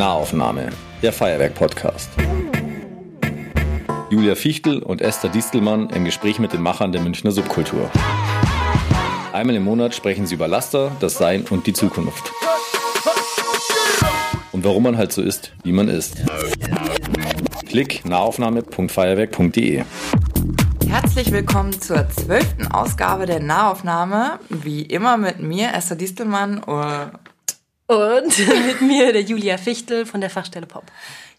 Nahaufnahme, der Feuerwerk-Podcast. Julia Fichtel und Esther Distelmann im Gespräch mit den Machern der Münchner Subkultur. Einmal im Monat sprechen sie über Laster, das Sein und die Zukunft. Und warum man halt so ist, wie man ist. Klick nahaufnahme.feuerwerk.de Herzlich willkommen zur zwölften Ausgabe der Nahaufnahme. Wie immer mit mir, Esther Distelmann. Und mit mir, der Julia Fichtel von der Fachstelle Pop.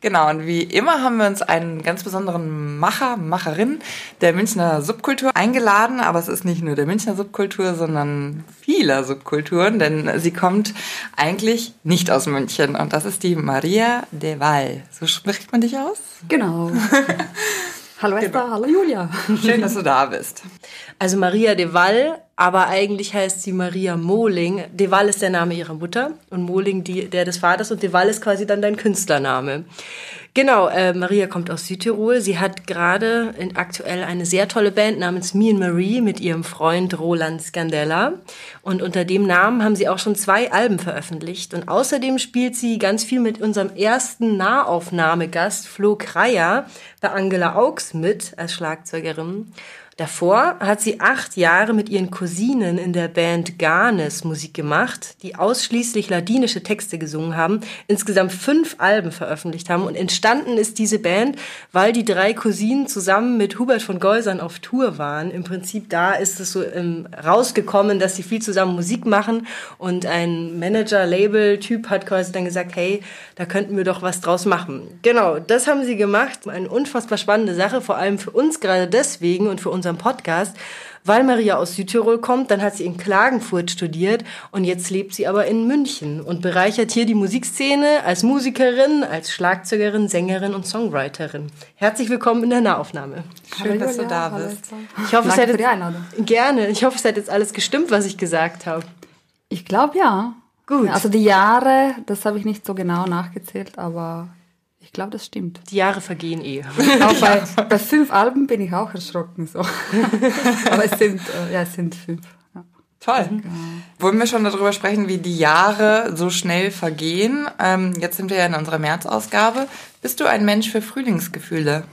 Genau, und wie immer haben wir uns einen ganz besonderen Macher, Macherin der Münchner Subkultur eingeladen. Aber es ist nicht nur der Münchner Subkultur, sondern vieler Subkulturen, denn sie kommt eigentlich nicht aus München. Und das ist die Maria de Val. So spricht man dich aus? Genau. Hallo Esther, genau. hallo Julia. Schön, dass du da bist. Also Maria de Wall, aber eigentlich heißt sie Maria Mohling. De Wall ist der Name ihrer Mutter und Mohling die, der des Vaters und de Wall ist quasi dann dein Künstlername. Genau, äh, Maria kommt aus Südtirol. Sie hat gerade aktuell eine sehr tolle Band namens Me and Marie mit ihrem Freund Roland Scandella. Und unter dem Namen haben sie auch schon zwei Alben veröffentlicht. Und außerdem spielt sie ganz viel mit unserem ersten Nahaufnahmegast Flo Kreier bei Angela Augs mit als Schlagzeugerin. Davor hat sie acht Jahre mit ihren Cousinen in der Band Garnes Musik gemacht, die ausschließlich ladinische Texte gesungen haben, insgesamt fünf Alben veröffentlicht haben und entstanden ist diese Band, weil die drei Cousinen zusammen mit Hubert von Geusern auf Tour waren. Im Prinzip da ist es so ähm, rausgekommen, dass sie viel zusammen Musik machen und ein Manager-Label-Typ hat quasi dann gesagt, hey, da könnten wir doch was draus machen. Genau, das haben sie gemacht. Eine unfassbar spannende Sache, vor allem für uns gerade deswegen und für unser unserem Podcast, weil Maria aus Südtirol kommt, dann hat sie in Klagenfurt studiert und jetzt lebt sie aber in München und bereichert hier die Musikszene als Musikerin, als Schlagzeugerin, Sängerin und Songwriterin. Herzlich willkommen in der Nahaufnahme. Schön, dass du da bist. Ich hoffe, es hat jetzt, gerne. Ich hoffe, es hat jetzt alles gestimmt, was ich gesagt habe. Ich glaube ja. Gut. Also die Jahre, das habe ich nicht so genau nachgezählt, aber ich glaube, das stimmt. Die Jahre vergehen eh. Auch bei, bei fünf Alben bin ich auch erschrocken. So. Aber es sind, äh, ja, es sind fünf. Ja. Toll. Ja. Wollen wir schon darüber sprechen, wie die Jahre so schnell vergehen? Ähm, jetzt sind wir ja in unserer März-Ausgabe. Bist du ein Mensch für Frühlingsgefühle?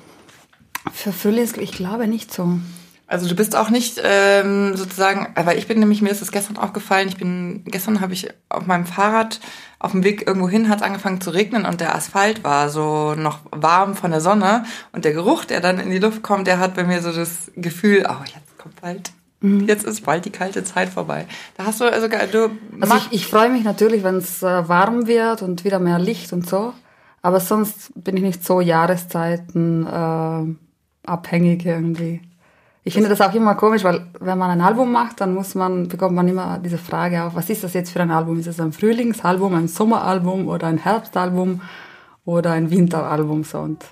Für Frühlingsgefühle? Ich glaube nicht so. Also du bist auch nicht ähm, sozusagen, weil ich bin nämlich, mir ist das gestern aufgefallen, ich bin, gestern habe ich auf meinem Fahrrad auf dem Weg irgendwo hin hat es angefangen zu regnen und der Asphalt war so noch warm von der Sonne und der Geruch, der dann in die Luft kommt, der hat bei mir so das Gefühl, oh, jetzt kommt bald, mhm. jetzt ist bald die kalte Zeit vorbei. Da hast du also, du also ich, ich freue mich natürlich, wenn es äh, warm wird und wieder mehr Licht und so, aber sonst bin ich nicht so Jahreszeiten äh, abhängig irgendwie. Ich finde das auch immer komisch, weil wenn man ein Album macht, dann muss man, bekommt man immer diese Frage auf, was ist das jetzt für ein Album? Ist es ein Frühlingsalbum, ein Sommeralbum oder ein Herbstalbum oder ein Winteralbum? So. Und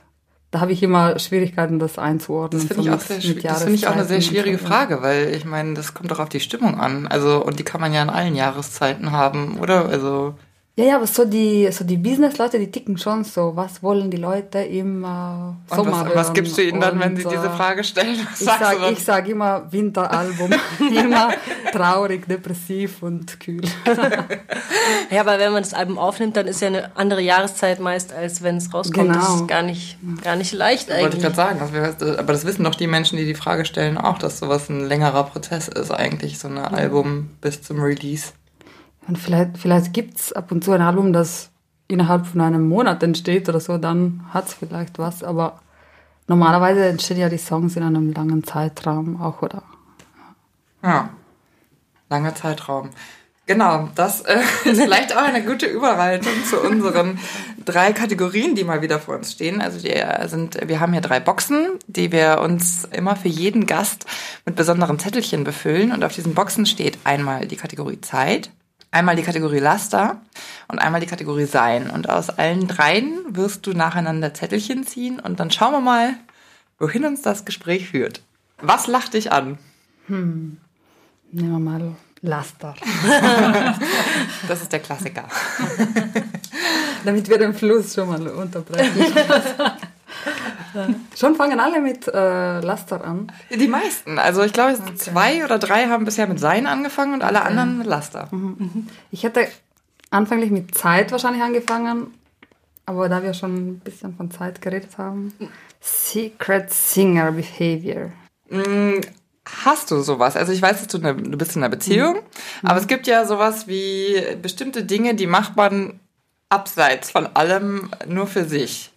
da habe ich immer Schwierigkeiten, das einzuordnen. Das finde ich, auch sehr, das find ich auch eine sehr schwierige Frage, weil ich meine, das kommt doch auf die Stimmung an. Also, und die kann man ja in allen Jahreszeiten haben, oder? Also. Ja, ja, aber so die, so die Business-Leute, die ticken schon so. Was wollen die Leute im äh, Sommer und was, was gibst du ihnen dann, wenn sie äh, diese Frage stellen? Was ich sage ich sag immer Winteralbum. immer traurig, depressiv und kühl. ja, aber wenn man das Album aufnimmt, dann ist ja eine andere Jahreszeit meist, als wenn es rauskommt. Genau. Das ist gar nicht, gar nicht leicht eigentlich. Wollte ich gerade sagen. Wir, aber das wissen doch die Menschen, die die Frage stellen, auch, dass sowas ein längerer Prozess ist eigentlich, so ein. Album bis zum Release. Und vielleicht, vielleicht gibt es ab und zu ein Album, das innerhalb von einem Monat entsteht oder so, dann hat es vielleicht was. Aber normalerweise entstehen ja die Songs in einem langen Zeitraum auch, oder? Ja, langer Zeitraum. Genau, das äh, ist vielleicht auch eine gute Überleitung zu unseren drei Kategorien, die mal wieder vor uns stehen. Also die sind, wir haben hier drei Boxen, die wir uns immer für jeden Gast mit besonderen Zettelchen befüllen. Und auf diesen Boxen steht einmal die Kategorie Zeit, einmal die Kategorie Laster und einmal die Kategorie Sein. Und aus allen dreien wirst du nacheinander Zettelchen ziehen und dann schauen wir mal, wohin uns das Gespräch führt. Was lacht dich an? Hm. Nehmen wir mal Laster. das ist der Klassiker. Damit wir den Fluss schon mal unterbrechen. Schon fangen alle mit äh, Laster an? Die meisten. Also ich glaube, okay. zwei oder drei haben bisher mit Sein angefangen und alle okay. anderen mit Laster. Mhm, mhm. Ich hätte anfänglich mit Zeit wahrscheinlich angefangen, Aber da wir schon ein bisschen von Zeit geredet haben. Secret Singer Behavior. Hast du sowas? Also ich weiß, dass du, eine, du bist in einer Beziehung, aber es gibt ja sowas wie bestimmte Dinge, die macht man abseits von allem nur für sich.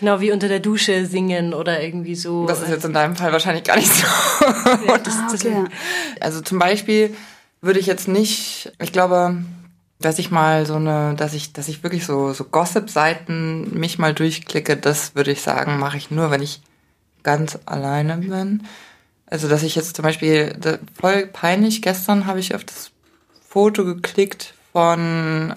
Genau wie unter der Dusche singen oder irgendwie so. Das ist jetzt in deinem Fall wahrscheinlich gar nicht so. Ja, das, das, Okay. Also zum Beispiel würde ich jetzt nicht, ich glaube, dass ich mal so eine, dass ich, dass ich wirklich so, so Gossip-Seiten mich mal durchklicke, das würde ich sagen, mache ich nur, wenn ich ganz alleine bin. Also, dass ich jetzt zum Beispiel, voll peinlich, gestern habe ich auf das Foto geklickt von,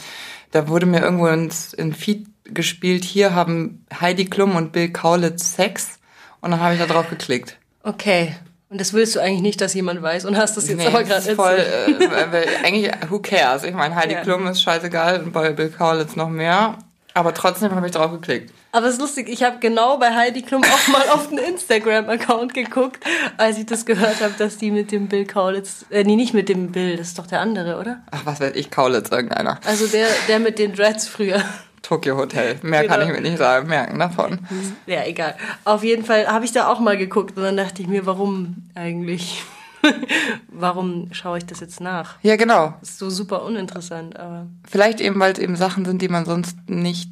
da wurde mir irgendwo ins in Feed gespielt, hier haben Heidi Klum und Bill Kaulitz Sex und dann habe ich da drauf geklickt. Okay. Und das willst du eigentlich nicht, dass jemand weiß und hast das jetzt Nee, aber gerade voll, äh, eigentlich, who cares? Ich meine, Heidi Ja. Klum ist scheißegal und bei Bill Kaulitz noch mehr. Aber trotzdem habe ich drauf geklickt. Aber es ist lustig, ich habe genau bei Heidi Klum auch mal auf den Instagram-Account geguckt, als ich das gehört habe, dass die mit dem Bill Kaulitz, äh, nee, nicht mit dem Bill, das ist doch der andere, oder? Ach, was weiß ich, Kaulitz, irgendeiner. Also der, der mit den Dreads früher. Tokyo Hotel. Mehr kann ich Genau. mir nicht sagen, merken davon. Ja, egal. Auf jeden Fall habe ich da auch mal geguckt und dann dachte ich mir, warum eigentlich? warum schaue ich das jetzt nach? Ja, genau. Ist so super uninteressant, aber. Vielleicht eben, weil es eben Sachen sind, die man sonst nicht,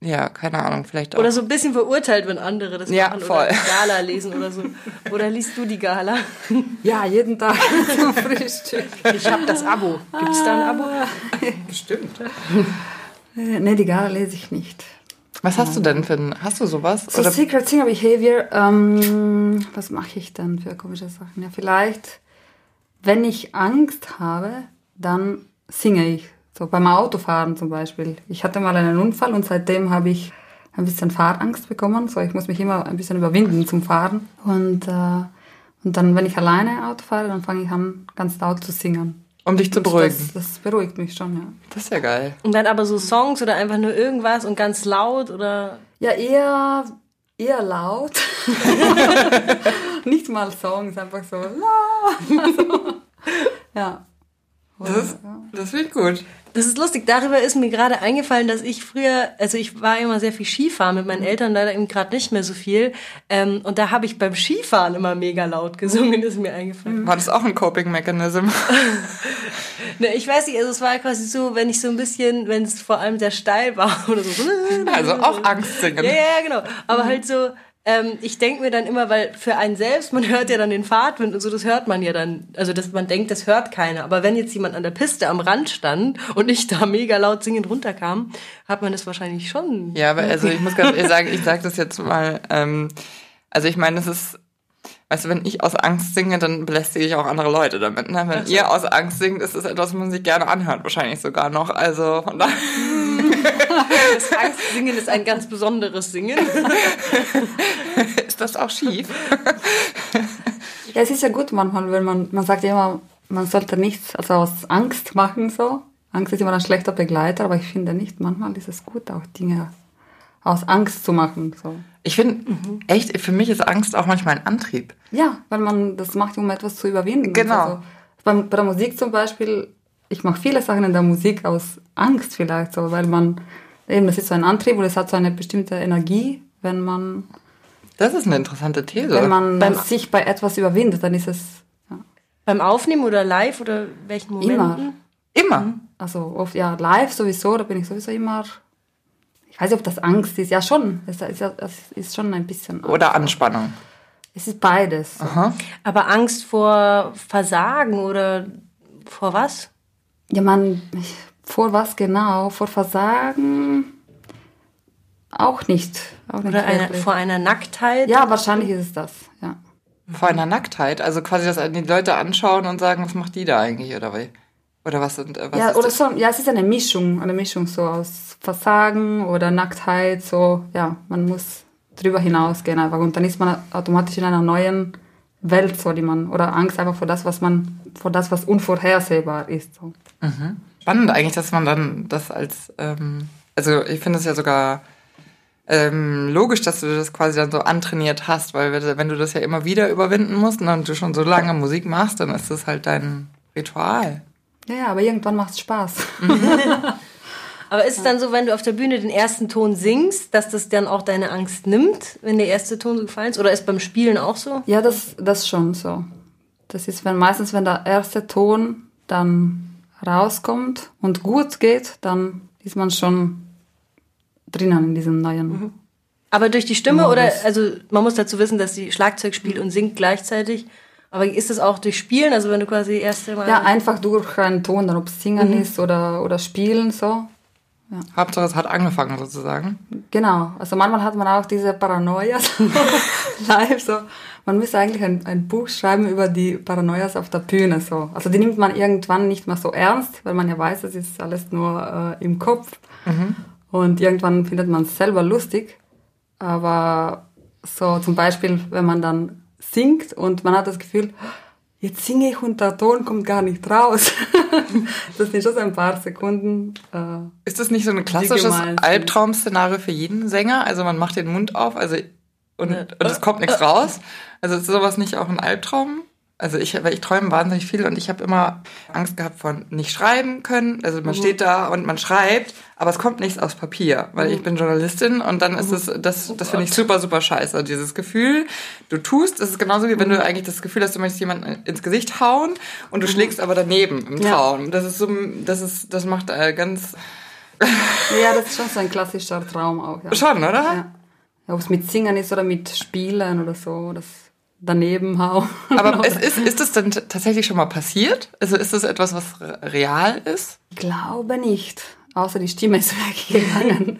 ja, keine Ahnung, vielleicht auch. Oder so ein bisschen verurteilt, wenn andere das Ja, machen voll. oder die Gala lesen oder so. Oder liest du die Gala? Ja, jeden Tag zum Frühstück. Ich habe das Abo. Gibt es da ein Abo? Bestimmt. Äh, nee, die Gala lese ich nicht. Was hast du denn für ein, hast du sowas? So Oder Secret Singer Behavior, ähm, was mache ich dann für komische Sachen? Ja, vielleicht, wenn ich Angst habe, dann singe ich. So beim Autofahren zum Beispiel. Ich hatte mal einen Unfall und seitdem habe ich ein bisschen Fahrangst bekommen. So, ich muss mich immer ein bisschen überwinden zum Fahren. Und, äh, und dann, wenn ich alleine Auto fahre, dann fange ich an, ganz laut zu singen. Um dich zu beruhigen. Das, das beruhigt mich schon, ja. Das ist ja geil. Und dann aber so Songs oder einfach nur irgendwas und ganz laut oder. Ja, eher, eher laut. Nicht mal Songs, einfach so. la. so. Ja. Das, das finde ich gut. Das ist lustig. Darüber ist mir gerade eingefallen, dass ich früher, also ich war immer sehr viel Skifahren mit meinen Eltern, leider eben gerade nicht mehr so viel. Ähm, und da habe ich beim Skifahren immer mega laut gesungen, ist mir eingefallen. War das auch ein Coping-Mechanism? Ne, ich weiß nicht, also es war quasi so, wenn ich so ein bisschen, wenn es vor allem sehr steil war oder so. Also auch Angst singen. Ja, ja, ja, genau. Aber halt so, ähm, ich denke mir dann immer, weil für einen selbst, man hört ja dann den Fahrtwind und so, das hört man ja dann. Also dass man denkt, das hört keiner. Aber wenn jetzt jemand an der Piste am Rand stand und ich da mega laut singend runterkam, hat man das wahrscheinlich schon. Ja, aber also ich muss ganz ehrlich sagen, ich sage das jetzt mal, ähm, also ich meine, das ist, weißt du, wenn ich aus Angst singe, dann belästige ich auch andere Leute damit. Ne? Wenn ihr aus Angst singt, ist das etwas, was man sich gerne anhört, wahrscheinlich sogar noch. Also von daher, Das Angstsingen ist ein ganz besonderes Singen. ist das auch schief. Ja, es ist ja gut manchmal, wenn man, man sagt ja immer, man sollte nichts also aus Angst machen so. Angst ist immer ein schlechter Begleiter, aber ich finde nicht, manchmal ist es gut, auch Dinge aus Angst zu machen. So. Ich finde, echt, für mich ist Angst auch manchmal ein Antrieb. Ja, weil man das macht, um etwas zu überwinden. Genau. Also, beim, bei der Musik zum Beispiel, ich mache viele Sachen in der Musik aus Angst vielleicht, so, weil man, eben, das ist so ein Antrieb und es hat so eine bestimmte Energie, wenn man, Das ist eine interessante These. wenn man Beim- sich bei etwas überwindet, dann ist es, ja, Beim Aufnehmen oder live oder welchen Momenten? Immer. Immer. also oft, ja, live sowieso, da bin ich sowieso immer, ich weiß nicht, ob das Angst ist, ja schon, es ist, ja, es ist schon ein bisschen, Oder Anspannung. es ist beides. so. Aber Angst vor Versagen oder vor was? Ja, man, vor was genau? Vor Versagen? Auch nicht. Auch nicht Oder eine, vor einer Nacktheit? ja, wahrscheinlich ist es das, ja. Vor einer Nacktheit. Also quasi, dass die Leute anschauen und sagen, was macht die da eigentlich, oder wie? Oder was sind, äh, was ja, ist oder das? so, ja, es ist eine Mischung, eine Mischung so aus Versagen oder Nacktheit, so, ja, man muss drüber hinausgehen einfach und dann ist man automatisch in einer neuen Welt, so, die man, oder Angst einfach vor das, was man, vor das, was unvorhersehbar ist, so. Spannend eigentlich, dass man dann das als, ähm, also ich finde es ja sogar ähm, logisch, dass du das quasi dann so antrainiert hast, weil wenn- du das ja immer wieder überwinden musst und du schon so lange Musik machst, dann ist das halt dein Ritual. Ja, ja, aber irgendwann macht es Spaß. Aber ist es dann so, wenn du auf der Bühne den ersten Ton singst, dass das dann auch deine Angst nimmt, wenn der erste Ton so gefallen ist? Oder ist beim Spielen auch so? Ja, das, das schon so. Das ist, wenn meistens, wenn der erste Ton dann rauskommt und gut geht, dann ist man schon drinnen in diesem neuen. Aber durch die Stimme oder, also man muss dazu wissen, dass sie Schlagzeug spielt und singt gleichzeitig. Aber ist das auch durch Spielen? Also wenn du quasi erste Mal. Ja, einfach durch einen Ton, dann ob es Singen ist oder, oder Spielen so. Hauptsache, es hat angefangen sozusagen. Genau, also manchmal hat man auch diese Paranoias live so. Man müsste eigentlich ein, ein Buch schreiben über die Paranoias auf der Bühne so. Also die nimmt man irgendwann nicht mehr so ernst, weil man ja weiß, das ist alles nur äh, im Kopf. Und irgendwann findet man es selber lustig. Aber so zum Beispiel, wenn man dann singt und man hat das Gefühl, jetzt singe ich und der Ton kommt gar nicht raus. das sind schon so ein paar Sekunden. Äh, Ist das nicht so ein klassisches. Albtraum-Szenario für jeden Sänger? Also man macht den Mund auf, also und, und es kommt nichts raus. Also ist sowas nicht auch ein Albtraum? Also ich, weil ich träume wahnsinnig viel und ich habe immer Angst gehabt von nicht schreiben können. Also man steht da und man schreibt, aber es kommt nichts aufs Papier, weil ich bin Journalistin und dann ist es, das, das finde ich super, super scheiße. Dieses Gefühl, du tust, das ist genauso wie wenn du eigentlich das Gefühl hast, du möchtest jemanden ins Gesicht hauen und du schlägst aber daneben im Ja. Traum. Das ist so, das ist, das macht äh, ganz, ja, das ist schon so ein klassischer Traum auch. Ja. schon, oder? Ja. Ja, Ob es mit Singen ist oder mit Spielen oder so, das daneben hauen. Aber es ist, ist es denn tatsächlich schon mal passiert? Also ist das etwas, was re- real ist? Ich glaube nicht. Außer die Stimme ist weggegangen.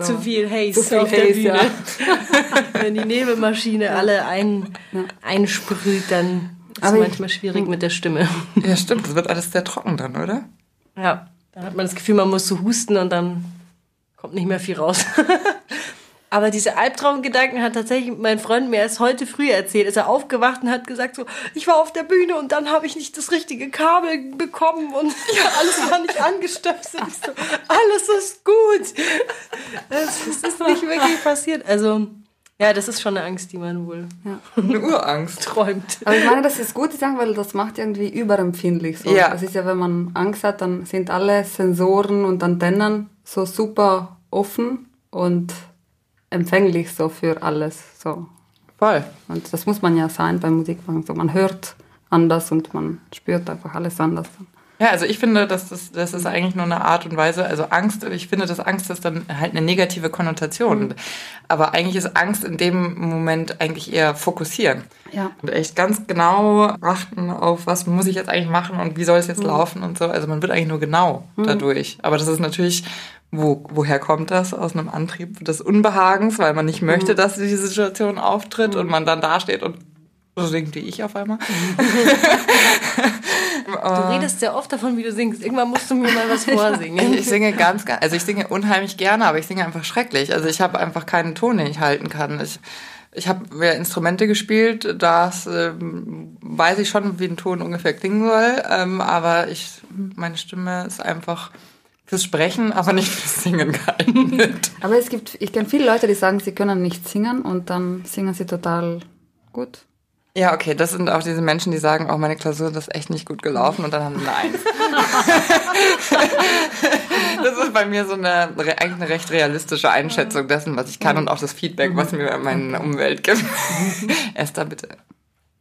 Zu viel Haze Zu viel auf der Haze, Bühne. ja. Wenn die Nebelmaschine alle ein, einsprüht, dann ist es Aber ich- manchmal schwierig mit der Stimme. Ja, stimmt. Das wird alles sehr trocken dann, oder? Ja, dann hat man das Gefühl, man muss so husten und dann kommt nicht mehr viel raus. Aber diese Albtraumgedanken hat tatsächlich mein Freund mir erst heute früh erzählt. Ist er aufgewacht und hat gesagt so, ich war auf der Bühne und dann habe ich nicht das richtige Kabel bekommen und alles war nicht angestöpselt. Ich so, alles ist gut. Es ist nicht wirklich passiert. Also, ja, das ist schon eine Angst, die man wohl Eine Urangst. träumt. Aber ich meine, das ist gut, sagen, weil das macht irgendwie überempfindlich. So. Ja. Das ist ja, wenn man Angst hat, dann sind alle Sensoren und Antennen so super offen und empfänglich so für alles. So. Voll. Und das muss man ja sein beim Musikmachen. So, man hört anders und man spürt einfach alles anders. Ja, also ich finde, dass das, das ist eigentlich nur eine Art und Weise, also Angst, ich finde, dass Angst ist dann halt eine negative Konnotation. Aber eigentlich ist Angst in dem Moment eigentlich eher fokussieren. Ja. Und echt ganz genau achten auf, was muss ich jetzt eigentlich machen und wie soll es jetzt laufen und so. Also man wird eigentlich nur genau dadurch. Aber das ist natürlich, wo, woher kommt das? Aus einem Antrieb des Unbehagens, weil man nicht möchte, dass diese Situation auftritt und man dann dasteht und so singt wie ich auf einmal. Du redest sehr oft davon, wie du singst. Irgendwann musst du mir mal was vorsingen. Ich singe ganz, ganz, also ich singe unheimlich gerne, aber ich singe einfach schrecklich. Also ich habe einfach keinen Ton, den ich halten kann. Ich, ich habe ja Instrumente gespielt, das ähm, weiß ich schon, wie ein Ton ungefähr klingen soll, ähm, aber ich, meine Stimme ist einfach fürs Sprechen, aber nicht fürs Singen geeignet. Aber es gibt, ich kenne viele Leute, die sagen, sie können nicht singen und dann singen sie total gut. Ja, okay, das sind auch diese Menschen, die sagen, oh, meine Klausur das ist echt nicht gut gelaufen und dann haben sie eine Eins. das ist bei mir so eine, eigentlich eine recht realistische Einschätzung dessen, was ich kann und auch das Feedback, was mir meine Umwelt gibt. Esther, bitte.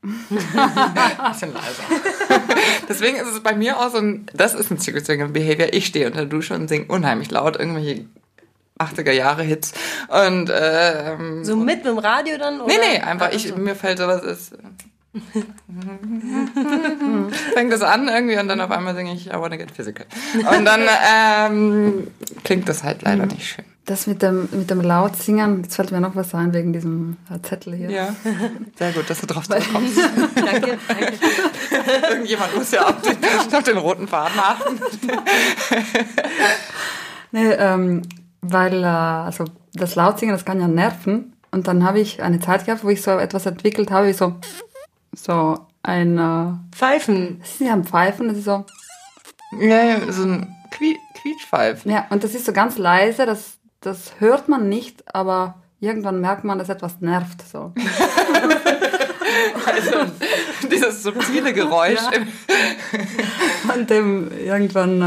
Bisschen leiser. Deswegen ist es bei mir auch so ein, das ist ein Secret Behavior. Ich stehe unter der Dusche und singe unheimlich laut irgendwelche 80er Jahre Hits und ähm, So mit dem Radio dann? Oder? Nee, nee, einfach ich, mir fällt sowas ist. Fängt es an irgendwie und dann auf einmal singe ich I wanna get physical. Und dann ähm, klingt das halt leider nicht schön. Das mit dem, mit dem laut singen, jetzt fällt mir noch was ein wegen diesem Zettel hier. Ja, sehr gut, dass du drauf kommst. Danke, danke. Irgendjemand muss ja auf den, auf den roten Faden achten. Nee, ähm, weil äh, also das Lautsingen, das kann ja nerven. Und dann habe ich eine Zeit gehabt, wo ich so etwas entwickelt habe, wie so, so ein, äh, Pfeifen. das ist ja ein Pfeifen, das ist so, Ja, ja, so ein Quie Quietschpfeif. ja, und das ist so ganz leise, das, das hört man nicht, aber irgendwann merkt man, dass etwas nervt, so. Also, dieses subtile Geräusch. im- Und dem, irgendwann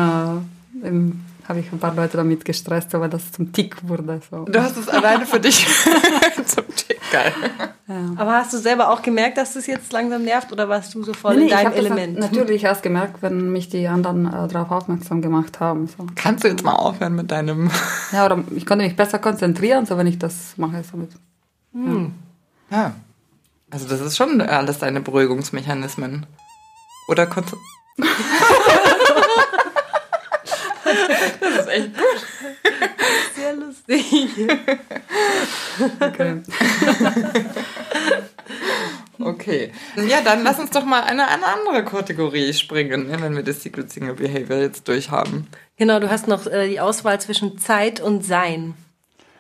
äh, im, habe ich ein paar Leute damit gestresst, aber das zum Tick wurde. So. Du hast es alleine für dich zum Tick. Geil. Aber hast du selber auch gemerkt, dass das jetzt langsam nervt oder warst du so voll Nee, in deinem das Element? natürlich erst gemerkt, wenn mich die anderen äh, darauf aufmerksam gemacht haben. So. Kannst du jetzt mal aufhören mit deinem... Ja, oder ich konnte mich besser konzentrieren, so wenn ich das mache. So mit. Ja. Also das ist schon alles deine Beruhigungsmechanismen. Oder konntest Das ist echt gut. Sehr lustig. Okay. Okay. Ja, dann lass uns doch mal eine, eine andere Kategorie springen, wenn wir das Secret Single Behavior jetzt durchhaben. Genau, du hast noch äh, die Auswahl zwischen Zeit und Sein.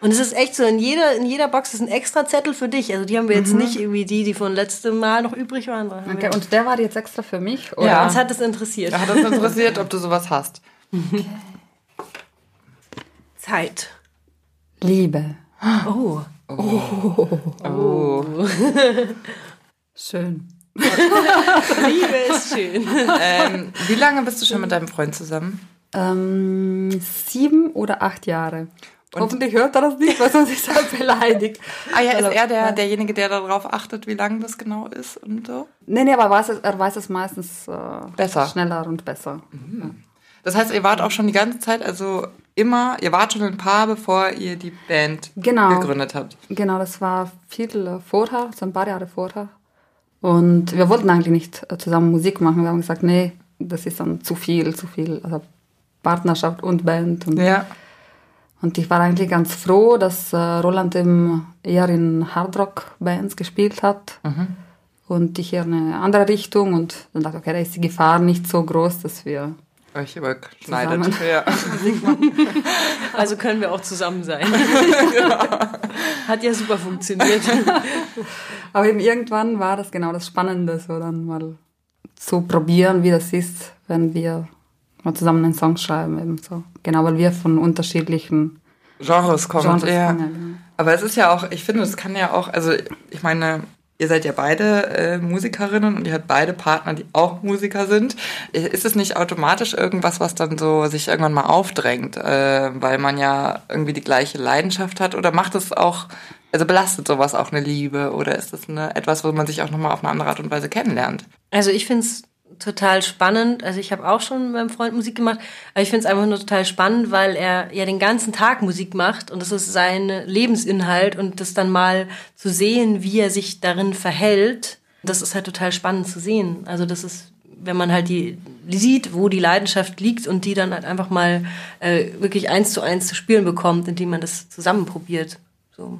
Und es ist echt so, in jeder, in jeder Box ist ein extra Zettel für dich. Also die haben wir jetzt nicht irgendwie die, die von letztem Mal noch übrig waren. Okay, und der war jetzt extra für mich? Oder? Ja. Uns hat es interessiert. Da hat uns interessiert, ob du sowas hast. Zeit. Liebe. Oh. Oh. Schön. Liebe ist schön. Ähm, wie lange bist du schon mit deinem Freund zusammen? Ähm, sieben oder acht Jahre. Hoffentlich hört er das nicht, weil sonst ist er beleidigt. Ah ja, ist Also, er der, derjenige, der darauf achtet, wie lang das genau ist und so? Nee, nee, aber er weiß es, er weiß es meistens äh, Besser. schneller und besser. Das heißt, ihr wart auch schon die ganze Zeit, also immer, ihr wart schon ein Paar, bevor ihr die Band Genau. gegründet habt. Genau, das war viel vorher, so ein paar Jahre vorher. Und wir wollten eigentlich nicht äh, zusammen Musik machen. Wir haben gesagt, nee, das ist dann zu viel, zu viel. Also Partnerschaft und Band. Und, Ja. und ich war eigentlich ganz froh, dass äh, Roland im, eher in Hardrock-Bands gespielt hat. Und ich eher eine andere Richtung. Und dann dachte ich, okay, da ist die Gefahr nicht so groß, dass wir Euch überschneidet. Ja. Also können wir auch zusammen sein. Hat ja super funktioniert. Aber eben irgendwann war das genau das Spannende, so dann mal zu probieren, wie das ist, wenn wir mal zusammen einen Song schreiben, eben so. Genau, weil wir von unterschiedlichen Genres kommt. Genres ja. kommen, ja, genau. Aber es ist ja auch, ich finde, es kann ja auch, also ich meine, ihr seid ja beide äh, Musikerinnen und ihr habt beide Partner, die auch Musiker sind. Ist es nicht automatisch irgendwas, was dann so sich irgendwann mal aufdrängt, äh, weil man ja irgendwie die gleiche Leidenschaft hat? Oder macht es auch, also belastet sowas auch eine Liebe? Oder ist das eine, etwas, wo man sich auch nochmal auf eine andere Art und Weise kennenlernt? Also ich finde es total spannend. Also ich habe auch schon mit meinem Freund Musik gemacht, aber ich finde es einfach nur total spannend, weil er ja den ganzen Tag Musik macht und das ist sein Lebensinhalt und das dann mal zu sehen, wie er sich darin verhält, das ist halt total spannend zu sehen. Also das ist, wenn man halt die sieht, wo die Leidenschaft liegt und die dann halt einfach mal äh, wirklich eins zu eins zu spüren bekommt, indem man das zusammen probiert. So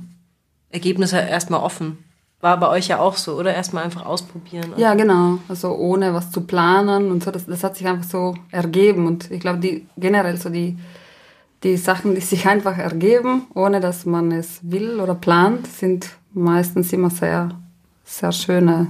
Ergebnisse erstmal offen. War bei euch ja auch so, oder? Erstmal einfach ausprobieren. Ja, genau. Also ohne was zu planen und so. Das, das hat sich einfach so ergeben. Und ich glaube, die generell so die, die Sachen, die sich einfach ergeben, ohne dass man es will oder plant, sind meistens immer sehr, sehr schöne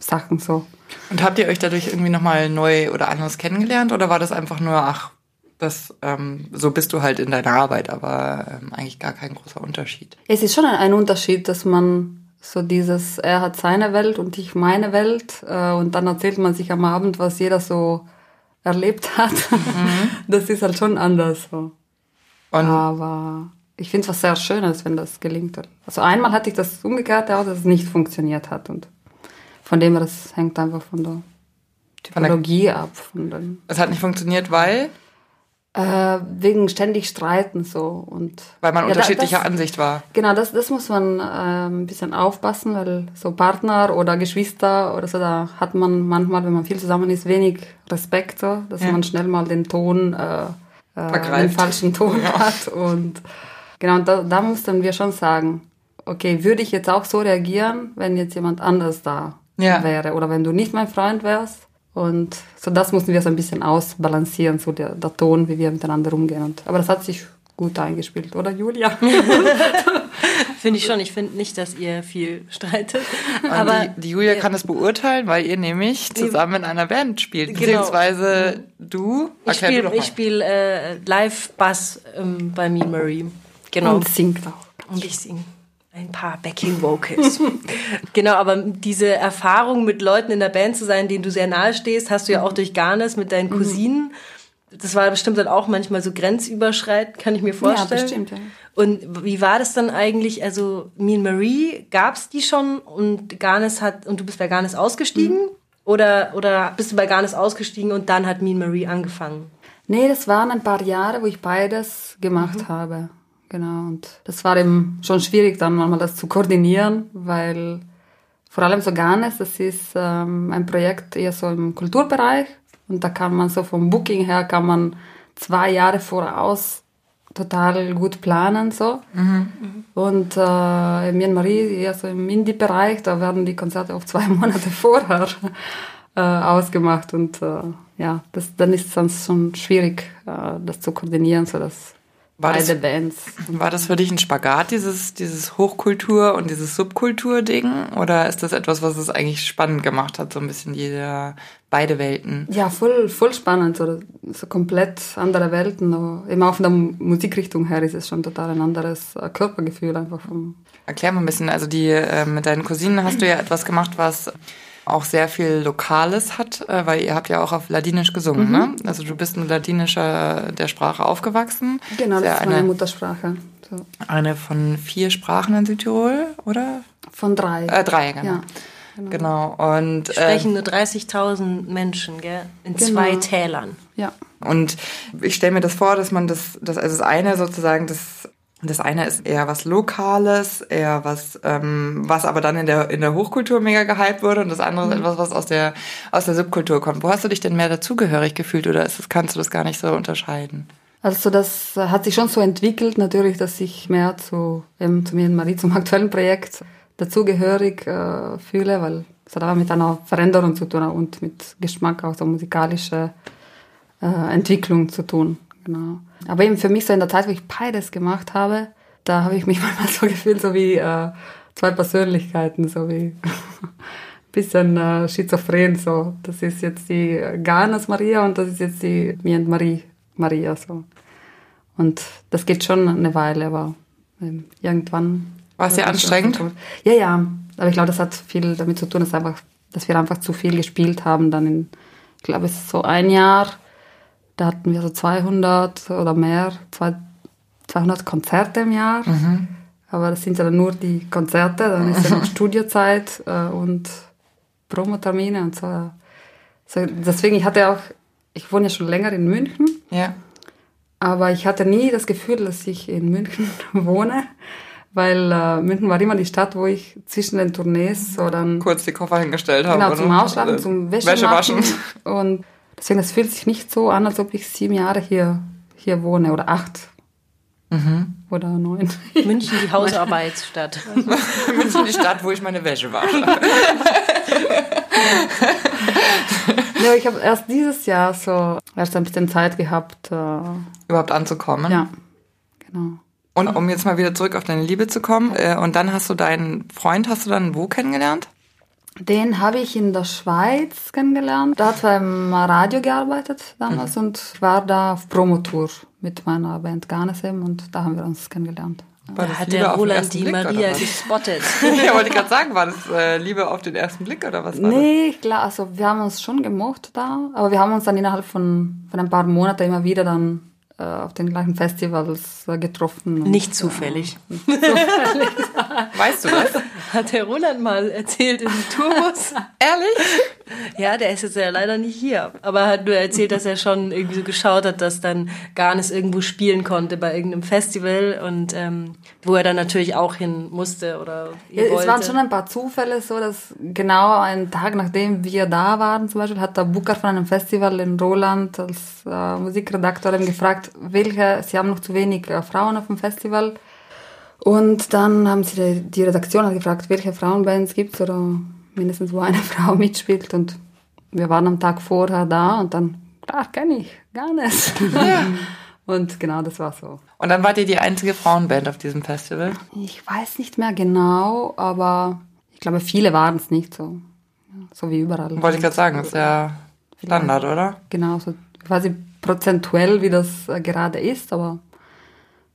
Sachen so. Und habt ihr euch dadurch irgendwie nochmal neu oder anders kennengelernt? Oder war das einfach nur, ach, das, ähm, so bist du halt in deiner Arbeit, aber ähm, eigentlich gar kein großer Unterschied? Es ist schon ein, ein Unterschied, dass man so dieses, er hat seine Welt und ich meine Welt äh, und dann erzählt man sich am Abend, was jeder so erlebt hat. Das ist halt schon anders so. Und Aber ich finde es was sehr Schönes, wenn das gelingt. Also einmal hatte ich das umgekehrte auch, dass es nicht funktioniert hat und von dem her, das hängt einfach von der Von der- Typologie ab. Von es hat nicht funktioniert, weil, äh, wegen ständig Streiten so und weil man Ja, unterschiedlicher das- Ansicht war. Genau, das, das muss man ähm, ein bisschen aufpassen, weil so Partner oder Geschwister oder so, da hat man manchmal, wenn man viel zusammen ist, wenig Respekt, so, dass Ja. man schnell mal den Ton, äh, äh, den falschen Ton hat. Und genau, da, da mussten wir schon sagen, okay, würde ich jetzt auch so reagieren, wenn jetzt jemand anders da Ja. wäre oder wenn du nicht mein Freund wärst. Und so das mussten wir so ein bisschen ausbalancieren, so der, der Ton, wie wir miteinander umgehen. Und, aber das hat sich gut eingespielt, oder Julia? Finde ich schon. Ich finde nicht, dass ihr viel streitet. Und Aber die, die Julia kann das beurteilen, weil ihr nämlich zusammen in einer Band spielt. Genau. Beziehungsweise du, ich spiele spiel, äh, Live-Bass ähm, bei Me Marie. Genau. Und singt auch. Und ich singe ein paar Backing Vocals. genau, aber diese Erfahrung mit Leuten in der Band zu sein, denen du sehr nahe stehst, hast du ja auch durch Garnes mit deinen Cousinen. das war bestimmt dann auch manchmal so grenzüberschreitend, kann ich mir vorstellen. Ja, bestimmt, ja. Und wie war das dann eigentlich? Also Mean Marie, gab's die schon und Garnes hat und du bist bei Garnes ausgestiegen? Mhm. Oder, oder bist du bei Garnes ausgestiegen und dann hat Mean Marie angefangen? Nee, das waren ein paar Jahre, wo ich beides gemacht habe. Genau. Und das war eben schon schwierig, dann manchmal das zu koordinieren, weil vor allem so Garnes, das ist ähm, ein Projekt eher so im Kulturbereich. Und da kann man so vom Booking her, kann man zwei Jahre voraus total gut planen. So. Und äh, mir und Marie, eher so im Indie-Bereich, da werden die Konzerte oft zwei Monate vorher äh, ausgemacht. Und äh, ja, das, dann ist es dann schon schwierig, äh, das zu koordinieren, so dass War das- beide Bands. War das für dich ein Spagat, dieses, dieses Hochkultur- und dieses Subkultur-Ding? Oder ist das etwas, was es eigentlich spannend gemacht hat, so ein bisschen jeder, beide Welten? Ja, voll, voll spannend, so, so komplett andere Welten. Aber eben auch von der Musikrichtung her ist es schon total ein anderes äh, Körpergefühl einfach vom Erklär mal ein bisschen, also die, äh, mit deinen Cousinen hast du ja etwas gemacht, was auch sehr viel Lokales hat, äh, weil ihr habt ja auch auf Ladinisch gesungen, Mhm. ne? Also du bist in ladinischer der Sprache aufgewachsen. Genau, das ist meine eine, Muttersprache. So. eine von vier Sprachen in Südtirol, oder? Von drei. Äh, drei, genau. Ja, Genau. Und, äh, Sprechen nur 30.000 Menschen, gell? In Genau. zwei Tälern. ja. Und ich stelle mir das vor, dass man das, das also das eine sozusagen, das, das eine ist eher was Lokales, eher was, ähm, was aber dann in der, in der Hochkultur mega gehypt wurde und das andere ist etwas, was aus der, aus der Subkultur kommt. Wo hast du dich denn mehr dazugehörig gefühlt oder ist das, kannst du das gar nicht so unterscheiden? Also so das äh, hat sich schon so entwickelt natürlich, dass ich mehr zu, eben zu mir und Marie, zum aktuellen Projekt dazugehörig äh, fühle, weil es hat auch mit einer Veränderung zu tun und mit Geschmack, auch so musikalische äh, Entwicklung zu tun. Genau. Aber eben für mich so in der Zeit, wo ich beides gemacht habe, da habe ich mich manchmal so gefühlt, so wie äh, zwei Persönlichkeiten, so wie bisschen äh, schizophren. So, das ist jetzt die Ganas Maria und das ist jetzt die mir und Marie Maria so. Und das geht schon eine Weile, aber ähm, irgendwann. War es das anstrengend? Ja, ja. Aber ich glaube, das hat viel damit zu tun, dass, einfach, dass wir einfach zu viel gespielt haben. Dann in, ich glaube, es ist so ein Jahr, da hatten wir so 200 oder mehr, zwei- 200 Konzerte im Jahr. Aber das sind ja dann nur die Konzerte, dann ist ja noch Studiozeit äh, und Promotermine und so. so. Deswegen, ich hatte auch, ich wohne ja schon länger in München. Ja. Aber ich hatte nie das Gefühl, dass ich in München wohne, weil äh, München war immer die Stadt, wo ich zwischen den Tournees so dann Kurz die Koffer hingestellt habe. genau zum Ausschlafen, Äh, zum Wäsche, Wäsche waschen. Und deswegen, es fühlt sich nicht so an, als ob ich sieben Jahre hier, hier wohne oder acht Mhm. oder neun. München, die Hausarbeitsstadt. München die Stadt, wo ich meine Wäsche wasche. ja, ich habe erst dieses Jahr so erst ein bisschen Zeit gehabt. Äh, Überhaupt anzukommen. ja, genau. Und um jetzt mal wieder zurück auf deine Liebe zu kommen, äh, und dann hast du deinen Freund, hast du dann wo kennengelernt? Den habe ich in der Schweiz kennengelernt. Da hat er beim Radio gearbeitet damals und war da auf Promotour mit meiner Band Garnesem und da haben wir uns kennengelernt. War Da das hat Liebe der auf den Roland ersten die Blick, oder Maria was? gespottet. ja, wollte ich gerade sagen, war das äh, Liebe auf den ersten Blick oder was war Nee, ich glaube, also wir haben uns schon gemocht da, aber wir haben uns dann innerhalb von, von ein paar Monaten immer wieder dann äh, auf den gleichen Festivals äh, getroffen. Und, Nicht zufällig. Weißt du das? Hat der Roland mal erzählt im Tourbus. Ehrlich? Ja, der ist jetzt ja leider nicht hier. Aber er hat nur erzählt, dass er schon irgendwie so geschaut hat, dass dann Garnis irgendwo spielen konnte bei irgendeinem Festival und ähm, wo er dann natürlich auch hin musste oder Ja, wollte. es waren schon ein paar Zufälle so, dass genau einen Tag nachdem wir da waren, zum Beispiel, hat der Booker von einem Festival in Roland als äh, Musikredaktor gefragt, welche, sie haben noch zu wenig äh, Frauen auf dem Festival. Und dann haben sie die, Redaktion hat gefragt, welche Frauenbands gibt es oder mindestens wo eine Frau mitspielt. Und wir waren am Tag vorher da und dann, klar, kenne ich, gar nicht. und genau, das war so. Und dann wart ihr die einzige Frauenband auf diesem Festival? Ich weiß nicht mehr genau, aber ich glaube, viele waren es nicht so. Ja, so wie überall. Wollte ich gerade sagen, das ist ja Standard, oder? Genau, so quasi prozentuell, wie das äh, gerade ist, aber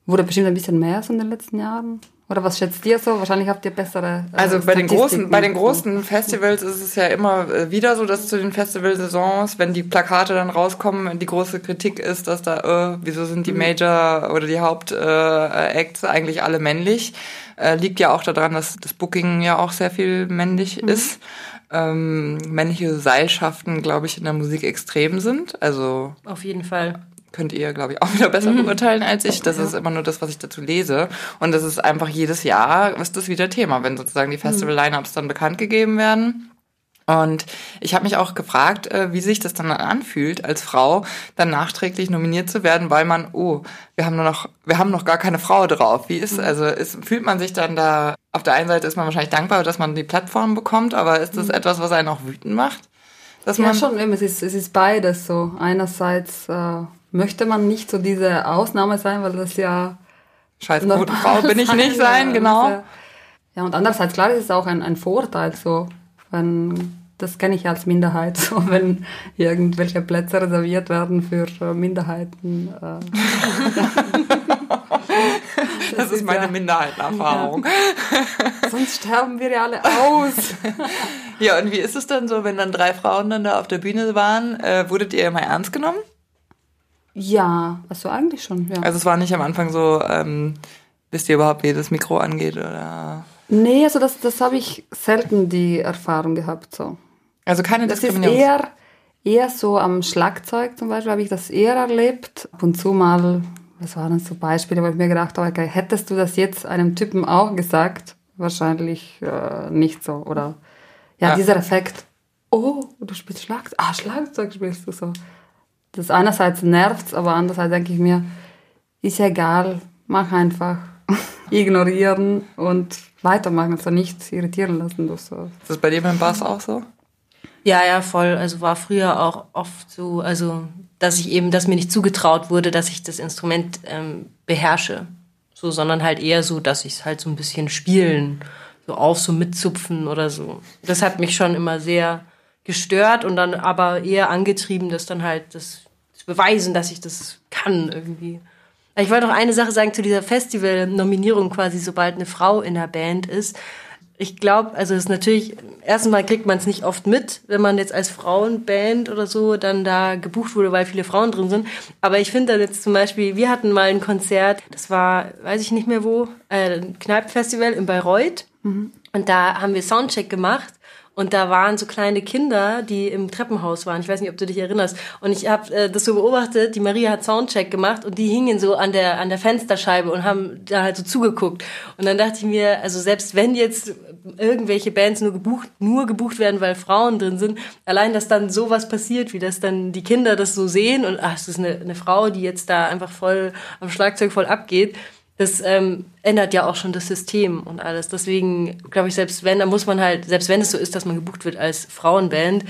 wurde bestimmt ein bisschen mehr so in den letzten Jahren. Oder was schätzt ihr so? Wahrscheinlich habt ihr bessere. Äh, also bei den großen, bei den großen Festivals ist es ja immer äh, wieder so, dass zu den Festivalsaisons, wenn die Plakate dann rauskommen, die große Kritik ist, dass da, äh, wieso sind die mhm. Major oder die Hauptacts äh, eigentlich alle männlich? Äh, liegt ja auch daran, dass das Booking ja auch sehr viel männlich mhm. ist. Ähm, männliche Seilschaften, glaube ich, in der Musik extrem sind. Also auf jeden Fall könnt ihr, glaube ich, auch wieder besser mhm. beurteilen als ich. Das ist immer nur das, was ich dazu lese. Und das ist einfach jedes Jahr ist das wieder Thema, wenn sozusagen die Festival-Lineups dann bekannt gegeben werden. Und ich habe mich auch gefragt, äh, wie sich das dann anfühlt, als Frau dann nachträglich nominiert zu werden, weil man, oh, wir haben nur noch, wir haben noch gar keine Frau drauf. Wie ist, mhm. also ist, fühlt man sich dann da, auf der einen Seite ist man wahrscheinlich dankbar, dass man die Plattform bekommt, aber ist das mhm. etwas, was einen auch wütend macht? Dass ja, man schon, es ist, es ist beides so. Einerseits äh, möchte man nicht so diese Ausnahme sein, weil das ja. Scheiß gute Frau bin ich nicht sein, genau. Ja, ja, und andererseits, klar, ist es auch ein, ein Vorteil, so, wenn, das kenne ich als Minderheit, so, wenn irgendwelche Plätze reserviert werden für äh, Minderheiten. Äh. das, das, ist meine ja, Minderheitenerfahrung. Ja. Sonst sterben wir ja alle aus. ja, und wie ist es dann so, wenn dann drei Frauen dann da auf der Bühne waren? Äh, wurdet ihr immer ernst genommen? Ja, also eigentlich schon, ja. Also es war nicht am Anfang so, ähm, wisst ihr überhaupt, wie das Mikro angeht oder? Nee, also das, das habe ich selten die Erfahrung gehabt so. Also keine Diskriminierung. Das ist eher, eher so am Schlagzeug zum Beispiel habe ich das eher erlebt. Ab und zu mal, was waren so Beispiele, wo ich mir gedacht habe, okay, hättest du das jetzt einem Typen auch gesagt? Wahrscheinlich äh, nicht so. Oder ja, ja, dieser Effekt, oh, du spielst Schlagzeug, ah, Schlagzeug spielst du so das einerseits nervt, aber andererseits denke ich mir, ist ja egal, mach einfach. Ignorieren und weitermachen, also nichts irritieren lassen. Das so. Ist das bei dir beim Bass auch so? Ja, ja, voll. Also war früher auch oft so, also dass ich eben, dass mir nicht zugetraut wurde, dass ich das Instrument ähm, beherrsche. So, sondern halt eher so, dass ich es halt so ein bisschen spielen, so auf, so mitzupfen oder so. Das hat mich schon immer sehr gestört und dann aber eher angetrieben, dass dann halt das beweisen, dass ich das kann irgendwie. Ich wollte noch eine Sache sagen zu dieser Festival-Nominierung quasi, sobald eine Frau in der Band ist. Ich glaube, also es ist natürlich, erstmal kriegt man es nicht oft mit, wenn man jetzt als Frauenband oder so dann da gebucht wurde, weil viele Frauen drin sind. Aber ich finde dann jetzt zum Beispiel, wir hatten mal ein Konzert, das war, weiß ich nicht mehr wo, äh, ein Kneipenfestival in Bayreuth. Mhm. Und da haben wir Soundcheck gemacht und da waren so kleine Kinder, die im Treppenhaus waren. Ich weiß nicht, ob du dich erinnerst. Und ich habe äh, das so beobachtet. Die Maria hat Soundcheck gemacht und die hingen so an der an der Fensterscheibe und haben da halt so zugeguckt. Und dann dachte ich mir, also selbst wenn jetzt irgendwelche Bands nur gebucht nur gebucht werden, weil Frauen drin sind, allein dass dann sowas passiert, wie dass dann die Kinder das so sehen und ach, es ist eine, eine Frau, die jetzt da einfach voll am Schlagzeug voll abgeht das ähm, ändert ja auch schon das System und alles. Deswegen glaube ich, selbst wenn, da muss man halt, selbst wenn es so ist, dass man gebucht wird als Frauenband,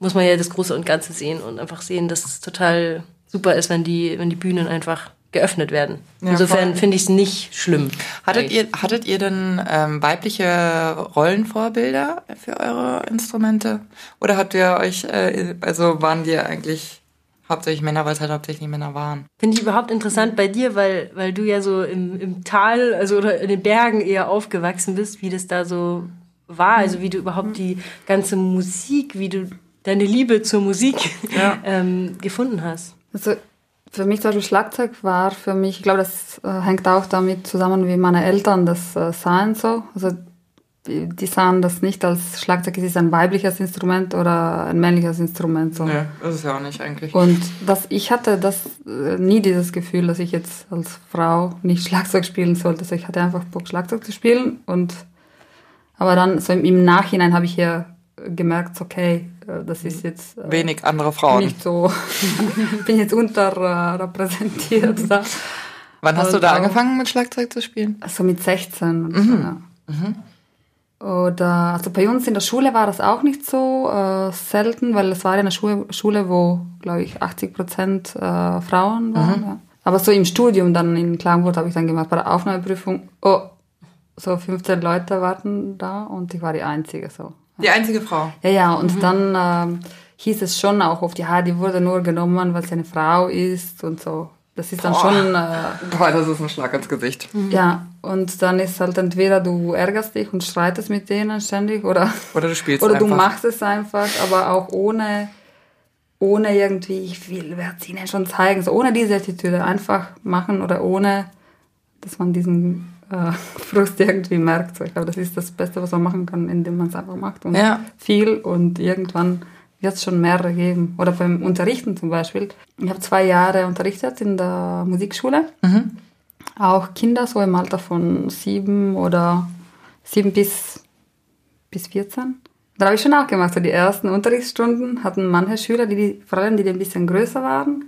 muss man ja das Große und Ganze sehen und einfach sehen, dass es total super ist, wenn die, wenn die Bühnen einfach geöffnet werden. Insofern finde ich es nicht schlimm. Hattet ihr, hattet ihr denn ähm, weibliche Rollenvorbilder für eure Instrumente? Oder habt ihr euch, äh, also waren die eigentlich Hauptsächlich Männer, weil es halt hauptsächlich Männer waren. Finde ich überhaupt interessant bei dir, weil, weil du ja so im, im Tal, also oder in den Bergen eher aufgewachsen bist, wie das da so war, also wie du überhaupt die ganze Musik, wie du deine Liebe zur Musik ja. ähm, gefunden hast. Also für mich zum Beispiel Schlagzeug war für mich, ich glaube, das äh, hängt auch damit zusammen, wie meine Eltern das äh, sahen so. Also die sahen das nicht als Schlagzeug, es ist ein weibliches Instrument oder ein männliches Instrument. So. Das ist ja auch nicht eigentlich. Und das, ich hatte das äh, nie dieses Gefühl, dass ich jetzt als Frau nicht Schlagzeug spielen sollte. Also ich hatte einfach Bock, Schlagzeug zu spielen. Und, aber dann so im, Nachhinein habe ich ja gemerkt, okay, äh, das ist jetzt... Äh, Wenig andere Frauen. Nicht so, bin jetzt unterrepräsentiert. da. Wann hast Und du da angefangen mit Schlagzeug zu spielen? Also mit 16. Mhm. So, ja. mhm. Oder, also bei uns in der Schule war das auch nicht so äh, selten, weil es war ja eine Schule, Schule wo, glaube ich, 80 Prozent äh, Frauen waren. Mhm. Ja. Aber so im Studium dann in Klagenfurt habe ich dann gemacht, bei der Aufnahmeprüfung, oh, so 15 Leute warten da und ich war die Einzige so. Die einzige Frau? Ja, ja, und mhm. dann äh, hieß es schon auch oft, ja, die wurde nur genommen, weil sie eine Frau ist und so Das ist dann schon, äh, Boah, das ist ein Schlag ins Gesicht. ja, und dann ist halt entweder du ärgerst dich und streitest mit denen ständig oder, Oder du spielst oder du einfach. machst es einfach, aber auch ohne, ohne irgendwie, ich will, werde es ihnen schon zeigen, so ohne diese Attitüde einfach machen oder ohne, dass man diesen äh, Frust irgendwie merkt. So, ich glaube, das ist das Beste, was man machen kann, indem man es einfach macht und Ja. viel und irgendwann wird es schon mehrere geben. Oder beim Unterrichten zum Beispiel. Ich habe zwei Jahre unterrichtet in der Musikschule. Auch Kinder so im Alter von sieben oder sieben bis, bis 14. Da habe ich schon auch gemacht. So die ersten Unterrichtsstunden hatten manche Schüler, die, vor allem die, die ein bisschen größer waren,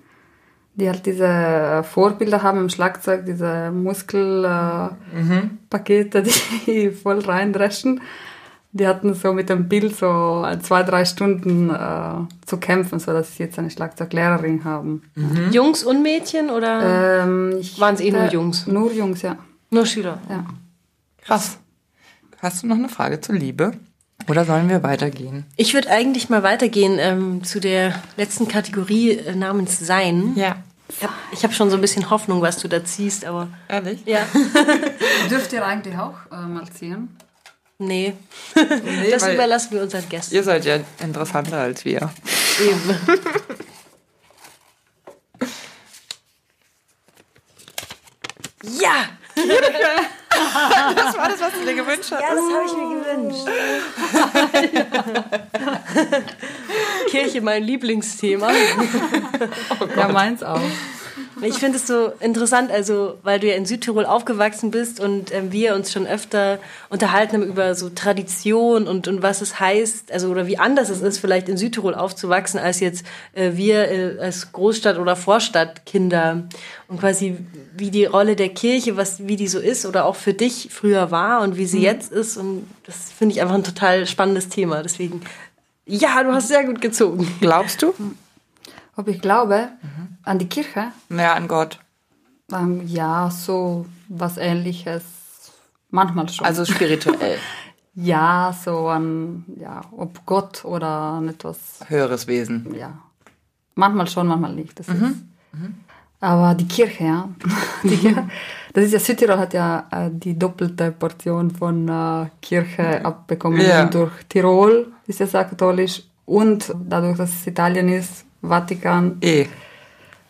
die halt diese Vorbilder haben im Schlagzeug, diese Muskelpakete, äh, Pakete, die voll reindreschen. Die hatten so mit dem Bild so zwei, drei Stunden äh, zu kämpfen, so dass sie jetzt eine Schlagzeuglehrerin haben. Jungs und Mädchen oder Ähm, ich Waren's eh nur Jungs? Nur Jungs, ja. nur Schüler? ja. Krass. Hast du noch eine Frage zur Liebe? Oder sollen wir weitergehen? Ich würde eigentlich mal weitergehen ähm, zu der letzten Kategorie äh, namens Sein. Ja. Ich habe hab schon so ein bisschen Hoffnung, was du da ziehst, aber Ehrlich? ja, Dürft ihr eigentlich auch äh, mal ziehen? Nee. Nee, Das überlassen wir unseren Gästen. ihr seid ja interessanter als wir. Eben. Ja! Das war das, was du dir gewünscht hast. Ja, das habe ich mir gewünscht. Kirche, mein Lieblingsthema. Ja, meins auch. Ich finde es so interessant, also weil du ja in Südtirol aufgewachsen bist und ähm, wir uns schon öfter unterhalten haben über so Tradition und, und was es heißt, also oder wie anders es ist, vielleicht in Südtirol aufzuwachsen, als jetzt äh, wir äh, als Großstadt- oder Vorstadtkinder und quasi wie die Rolle der Kirche, was wie die so ist oder auch für dich früher war und wie sie jetzt ist und das finde ich einfach ein total spannendes Thema. Deswegen, ja, du hast sehr gut gezogen. Glaubst du? Ob ich glaube an die Kirche? Naja, an Gott. Ähm, ja, so was ähnliches. Manchmal schon. Also spirituell. ja, so an, ja, ob Gott oder an etwas, Höheres Wesen. ja. Manchmal schon, manchmal nicht. Das ist, aber die Kirche, ja. Die Kirche, das ist ja, Südtirol hat ja äh, die doppelte Portion von äh, Kirche abbekommen. Ja. Durch Tirol ist ja sehr katholisch und dadurch, dass es Italien ist, Vatikan, Eh.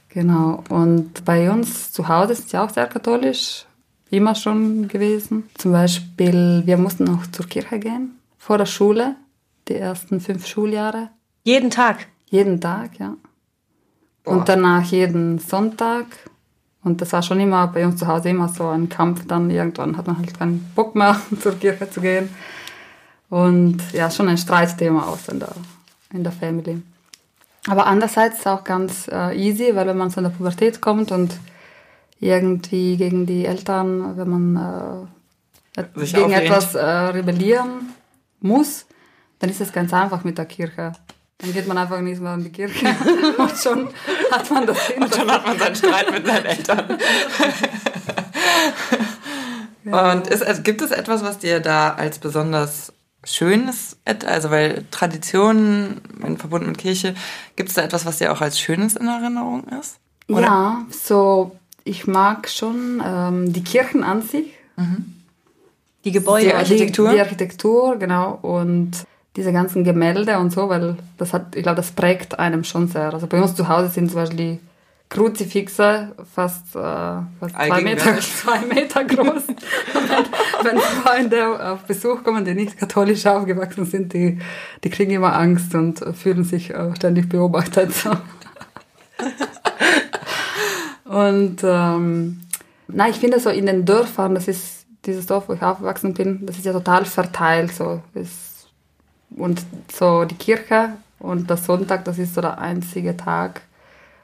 Genau. Und bei uns zu Hause ist es ja auch sehr katholisch, immer schon gewesen. Zum Beispiel, wir mussten auch zur Kirche gehen, vor der Schule, die ersten fünf Schuljahre. Jeden Tag. Jeden Tag, ja. Und danach jeden Sonntag. Und das war schon immer bei uns zu Hause immer so ein Kampf. Dann irgendwann hat man halt keinen Bock mehr, zur Kirche zu gehen. Und ja, schon ein Streitthema aus in der, in der Family. Aber andererseits auch ganz äh, easy, weil wenn man so in der Pubertät kommt und irgendwie gegen die Eltern, wenn man äh, Sich gegen etwas äh, rebellieren muss, dann ist es ganz einfach mit der Kirche. Dann geht man einfach nicht mehr in die Kirche und schon hat man das hinter. Dann hat man seinen Streit mit seinen Eltern. Und ist, also gibt es etwas, was dir da als besonders Schönes, also weil Traditionen in verbunden mit Kirche, gibt es da etwas, was dir auch als Schönes in Erinnerung ist? Ja, so ich mag schon ähm, die Kirchen an sich. Die Gebäude. Die Architektur? Die, die Architektur, genau. Und diese ganzen Gemälde und so, weil das hat, ich glaube, das prägt einem schon sehr. Also bei uns zu Hause sind zum Beispiel die Kruzifixe fast, äh, fast zwei, Meter, zwei Meter groß. wenn, wenn Freunde auf Besuch kommen, die nicht katholisch aufgewachsen sind, die, die kriegen immer Angst und fühlen sich äh, ständig beobachtet. So. Und ähm, na, ich finde so in den Dörfern, das ist dieses Dorf, wo ich aufgewachsen bin, das ist ja total verteilt. So. Es, und so die Kirche und der Sonntag, das ist so der einzige Tag,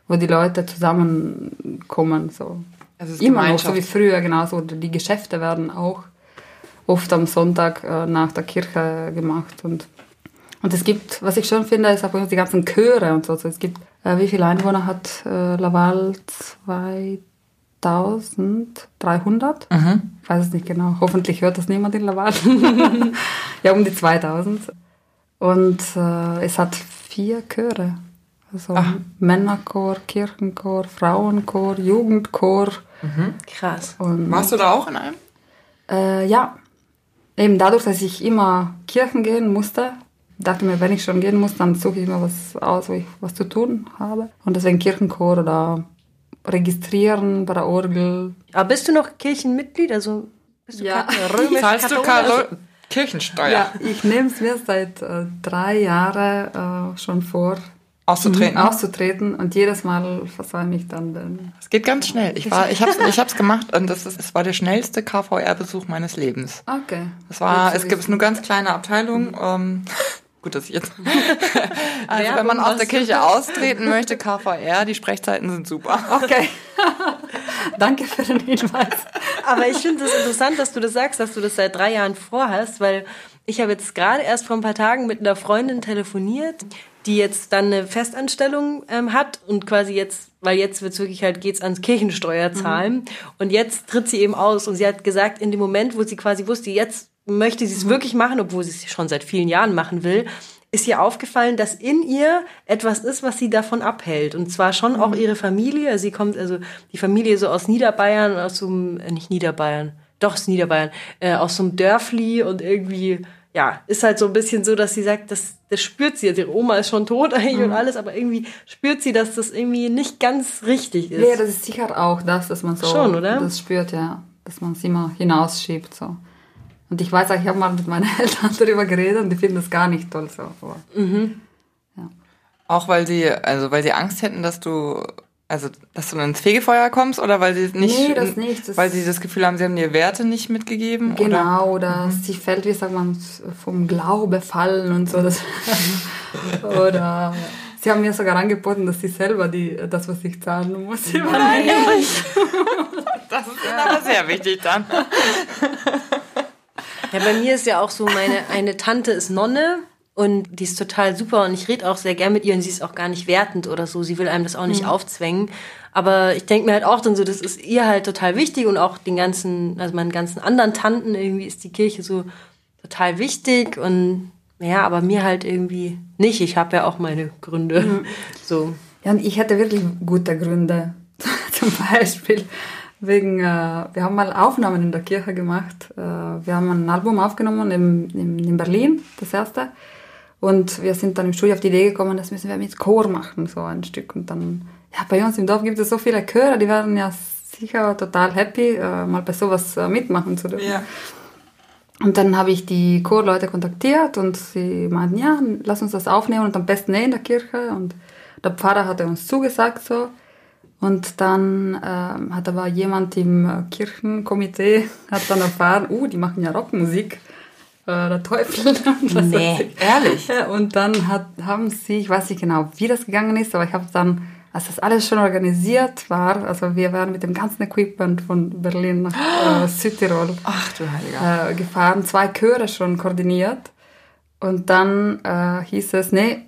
wo die Leute zusammenkommen. So. Also es ist Immer noch, so wie früher, genauso. Die Geschäfte werden auch oft am Sonntag äh, nach der Kirche gemacht. Und, und es gibt, was ich schon finde, ist auch die ganzen Chöre und so. Also es gibt, äh, wie viele Einwohner hat äh, Laval? 2300? Ich weiß es nicht genau. Hoffentlich hört das niemand in Laval. ja, um die 2000. Und äh, es hat vier Chöre. Also Männerchor, Kirchenchor, Frauenchor, Jugendchor. Krass. Und, Warst du da auch in einem? Äh, ja, eben dadurch, dass ich immer Kirchen gehen musste, dachte mir, wenn ich schon gehen muss, dann suche ich mir was aus, wo ich was zu tun habe. Und deswegen Kirchenchor oder registrieren bei der Orgel. Aber bist du noch Kirchenmitglied? Also bist du Ja. kat- römisch Zahlst du? Kalo Kirchensteuer Ja, ich nehme es mir seit äh, drei Jahren äh, schon vor, auszutreten? auszutreten und jedes Mal versäume ich dann den. Es geht ganz schnell. Ich war, ich hab's, ich hab's gemacht und das ist, es war der schnellste KVR-Besuch meines Lebens. Okay. Es war, es gibt eine ganz kleine Abteilung. Ähm, gut, dass ich jetzt. also wenn man aus der Kirche austreten möchte, KVR, die Sprechzeiten sind super. Okay. Danke für den Hinweis. Aber ich finde es interessant, dass du das sagst, dass du das seit drei Jahren vorhast, weil ich habe jetzt gerade erst vor ein paar Tagen mit einer Freundin telefoniert, die jetzt dann eine Festanstellung ähm, hat und quasi jetzt, weil jetzt wird's wirklich halt, geht's ans Kirchensteuerzahlen und jetzt tritt sie eben aus und sie hat gesagt, in dem Moment, wo sie quasi wusste, jetzt möchte sie es wirklich machen, obwohl sie es schon seit vielen Jahren machen will, ist ihr aufgefallen, dass in ihr etwas ist, was sie davon abhält. Und zwar schon auch ihre Familie. Sie kommt, also die Familie so aus Niederbayern, aus so einem, äh, nicht Niederbayern, doch aus Niederbayern, äh, aus so einem Dörfli und irgendwie, ja, ist halt so ein bisschen so, dass sie sagt, das, das spürt sie. Also ihre Oma ist schon tot eigentlich und alles, aber irgendwie spürt sie, dass das irgendwie nicht ganz richtig ist. Ja, das ist sicher auch das, dass man so Schon, oder? das spürt, ja. Dass man es immer hinausschiebt. So. Und ich weiß auch, ich habe mal mit meinen Eltern darüber geredet und die finden das gar nicht toll so. Aber Auch weil sie, also weil sie Angst hätten, dass du, also dass du ins Fegefeuer kommst oder weil sie nicht, Nee, das nicht. Das- weil sie das Gefühl haben, sie haben dir Werte nicht mitgegeben? Oder? Genau, oder sie fällt, wie sagt man, vom Glaube fallen und so. Das oder sie haben mir sogar angeboten, dass sie selber die, das, was ich zahlen muss, übernehmen. Das ist ihnen aber sehr wichtig dann. Ja, bei mir ist ja auch so, meine eine Tante ist Nonne und die ist total super und ich rede auch sehr gern mit ihr und sie ist auch gar nicht wertend oder so. Sie will einem das auch nicht aufzwängen. Aber ich denke mir halt auch dann so, das ist ihr halt total wichtig und auch den ganzen, also meinen ganzen anderen Tanten irgendwie ist die Kirche so total wichtig und ja, aber mir halt irgendwie nicht. Ich habe ja auch meine Gründe. So. Ja, und ich hatte wirklich gute Gründe. Zum Beispiel wegen, äh, wir haben mal Aufnahmen in der Kirche gemacht. Äh, wir haben ein Album aufgenommen in, in, in Berlin, das erste. Und wir sind dann im Studio auf die Idee gekommen, das müssen wir mit Chor machen, so ein Stück. Und dann, ja, bei uns im Dorf gibt es so viele Chöre, die werden ja sicher total happy, äh, mal bei sowas äh, mitmachen zu dürfen. Ja. Und dann habe ich die Chorleute kontaktiert und sie meinten, ja, lass uns das aufnehmen und am besten eh in der Kirche. Und der Pfarrer hatte uns zugesagt so. Und dann ähm, hat aber jemand im äh, Kirchenkomitee hat dann erfahren, uh, die machen ja Rockmusik, äh, der Teufel. Nee, ehrlich? Und dann hat, haben sie, ich weiß nicht genau, wie das gegangen ist, aber ich habe dann, als das alles schon organisiert war, also wir waren mit dem ganzen Equipment von Berlin nach äh, Südtirol Ach du Heiliger. äh, gefahren, zwei Chöre schon koordiniert. Und dann äh, hieß es, nee,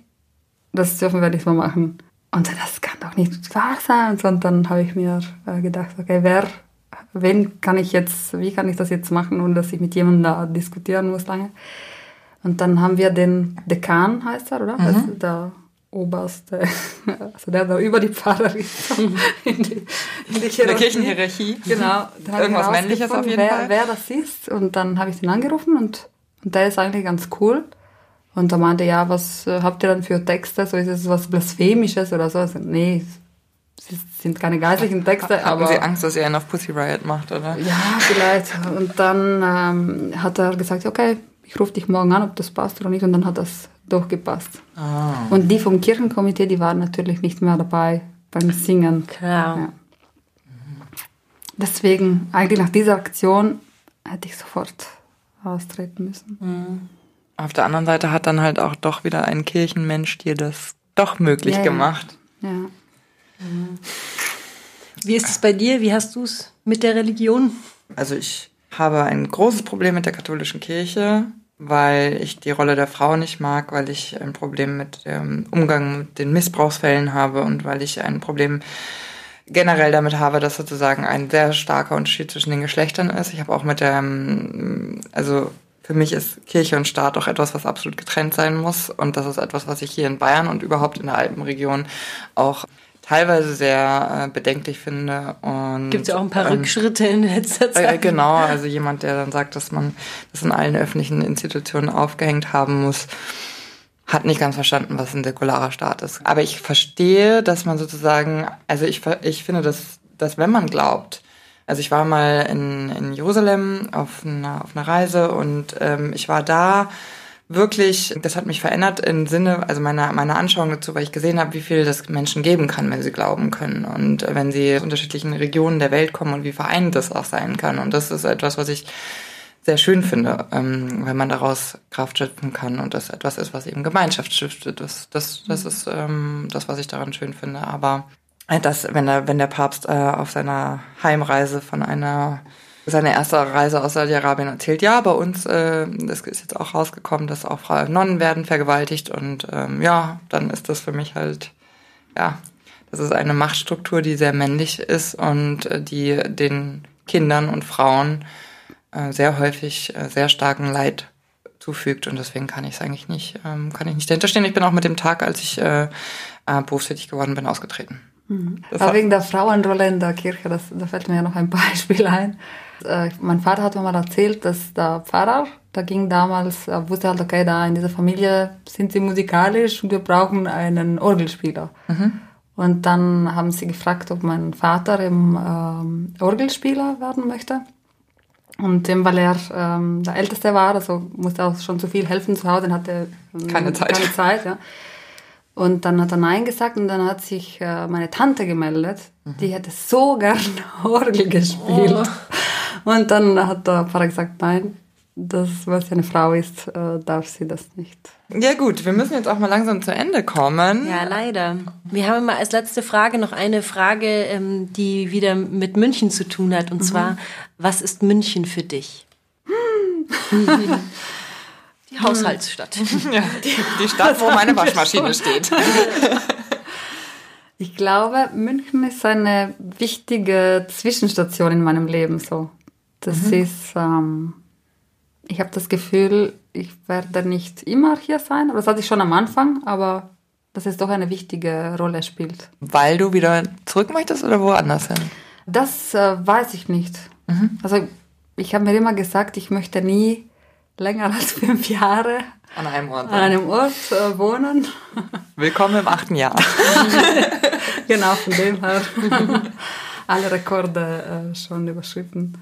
das dürfen wir nicht mehr machen. Und das kann doch nicht wahr sein. Und dann habe ich mir äh, gedacht, okay, wer, wen kann ich jetzt, wie kann ich das jetzt machen, ohne dass ich mit jemandem da diskutieren muss lange. Und dann haben wir den Dekan, heißt er, oder? Also der oberste, also der da über die Pfarrer ist. in die, in die In der Hierarchie. Kirchenhierarchie. Genau. Habe Irgendwas ich Männliches auf jeden wer, Fall. Wer das ist. Und dann habe ich den angerufen und, und der ist eigentlich ganz cool. Und er meinte, ja, was äh, habt ihr dann für Texte? So ist es was Blasphemisches oder so? Also, nee, es sind keine geistlichen Texte, Haben aber. sie Angst, dass ihr einen auf Pussy Riot macht, oder? Ja, vielleicht. Und dann ähm, hat er gesagt, okay, ich rufe dich morgen an, ob das passt oder nicht. Und dann hat das durchgepasst. Ah. Und die vom Kirchenkomitee, die waren natürlich nicht mehr dabei beim Singen. Klar. Ja. Deswegen, eigentlich nach dieser Aktion hätte ich sofort austreten müssen. Auf der anderen Seite hat dann halt auch doch wieder ein Kirchenmensch dir das doch möglich Ja, ja. gemacht. Ja. Wie ist es bei dir? Wie hast du es mit der Religion? Also ich habe ein großes Problem mit der katholischen Kirche, weil ich die Rolle der Frau nicht mag, weil ich ein Problem mit dem Umgang mit den Missbrauchsfällen habe und weil ich ein Problem generell damit habe, dass sozusagen ein sehr starker Unterschied zwischen den Geschlechtern ist. Ich habe auch mit der, ähm, also für mich ist Kirche und Staat auch etwas, was absolut getrennt sein muss. Und das ist etwas, was ich hier in Bayern und überhaupt in der Alpenregion auch teilweise sehr äh, bedenklich finde. Gibt es ja auch ein paar ähm, Rückschritte in letzter Zeit. Äh, genau, also jemand, der dann sagt, dass man das in allen öffentlichen Institutionen aufgehängt haben muss, hat nicht ganz verstanden, was ein säkularer Staat ist. Aber ich verstehe, dass man sozusagen, also ich, ich finde, dass, dass wenn man glaubt, also ich war mal in, in Jerusalem auf einer, auf einer Reise und ähm, ich war da wirklich, das hat mich verändert im Sinne, also meiner meiner Anschauung dazu, weil ich gesehen habe, wie viel das Menschen geben kann, wenn sie glauben können und wenn sie aus unterschiedlichen Regionen der Welt kommen und wie vereint das auch sein kann. Und das ist etwas, was ich sehr schön finde, ähm, wenn man daraus Kraft schöpfen kann und das etwas ist, was eben Gemeinschaft stiftet. Das, das, das ist ähm, das, was ich daran schön finde. Aber dass, wenn der, wenn der Papst äh, auf seiner Heimreise von einer seine erste Reise aus Saudi-Arabien erzählt, ja, bei uns, äh, das ist jetzt auch rausgekommen, dass auch Frauen Nonnen werden vergewaltigt und ähm, ja, dann ist das für mich halt, ja, das ist eine Machtstruktur, die sehr männlich ist und äh, die den Kindern und Frauen äh, sehr häufig äh, sehr starken Leid zufügt und deswegen kann ich es eigentlich nicht, ähm, kann ich nicht dahinterstehen. Ich bin auch mit dem Tag, als ich äh, äh, berufstätig geworden bin, ausgetreten. Mhm. Aber wegen der Frauenrolle in der Kirche, das, da fällt mir ja noch ein Beispiel ein. Äh, mein Vater hat mir mal erzählt, dass der Pfarrer, da ging damals, er wusste halt, okay, da in dieser Familie sind sie musikalisch und wir brauchen einen Orgelspieler. Mhm. Und dann haben sie gefragt, ob mein Vater eben ähm, Orgelspieler werden möchte. Und eben, weil er ähm, der Älteste war, also musste auch schon zu viel helfen zu Hause, hatte ähm, keine Zeit. Keine Zeit ja. Und dann hat er Nein gesagt und dann hat sich äh, meine Tante gemeldet. Mhm. Die hätte so gern Orgel gespielt. Oh. Und dann hat der Pfarrer gesagt, nein, das, weil sie eine Frau ist, äh, darf sie das nicht. Ja gut, wir müssen jetzt auch mal langsam zu Ende kommen. Ja, leider. Wir haben mal als letzte Frage noch eine Frage, ähm, die wieder mit München zu tun hat. Und mhm. zwar, was ist München für dich? die Haushaltsstadt. Ja, die, die Stadt, wo meine Waschmaschine steht. Ich glaube, München ist eine wichtige Zwischenstation in meinem Leben so. Das mhm. ist, ähm, ich habe das Gefühl, ich werde nicht immer hier sein, das hatte ich schon am Anfang, aber dass es doch eine wichtige Rolle spielt. Weil du wieder zurück möchtest oder woanders hin? Das äh, weiß ich nicht. Mhm. Also ich habe mir immer gesagt, ich möchte nie länger als fünf Jahre an einem Ort, an einem Ort äh, wohnen. Willkommen im achten Jahr. genau, von dem her alle Rekorde äh, schon überschritten.